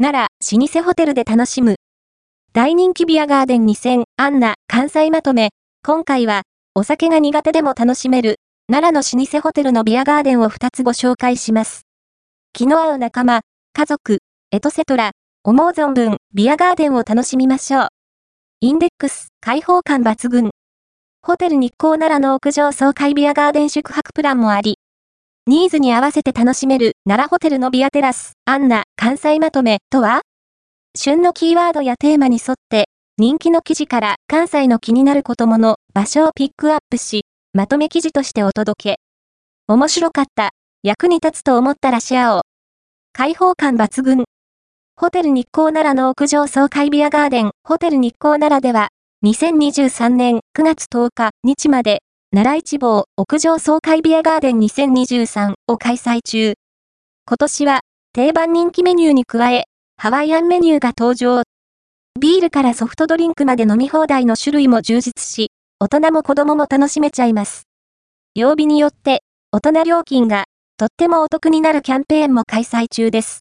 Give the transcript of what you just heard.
奈良、老舗ホテルで楽しむ。大人気ビアガーデン2000、アンナ、関西まとめ。今回は、お酒が苦手でも楽しめる、奈良の老舗ホテルのビアガーデンを2つご紹介します。気の合う仲間、家族、エトセトラ、思う存分、ビアガーデンを楽しみましょう。インデックス、開放感抜群。ホテル日光奈良の屋上総会ビアガーデン宿泊プランもあり、ニーズに合わせて楽しめる奈良ホテルのビアテラス、アンナ、関西まとめとは？旬のキーワードやテーマに沿って、人気の記事から関西の気になることもの場所をピックアップし、まとめ記事としてお届け。面白かった、役に立つと思ったらシェアを。開放感抜群。ホテル日光奈良の屋上総会ビアガーデン、ホテル日光奈良では、2023年9月10日日まで、奈良一望屋上総会ビアガーデン2023を開催中。今年は定番人気メニューに加え、ハワイアンメニューが登場。ビールからソフトドリンクまで飲み放題の種類も充実し、大人も子供も楽しめちゃいます。曜日によって、大人料金がとってもお得になるキャンペーンも開催中です。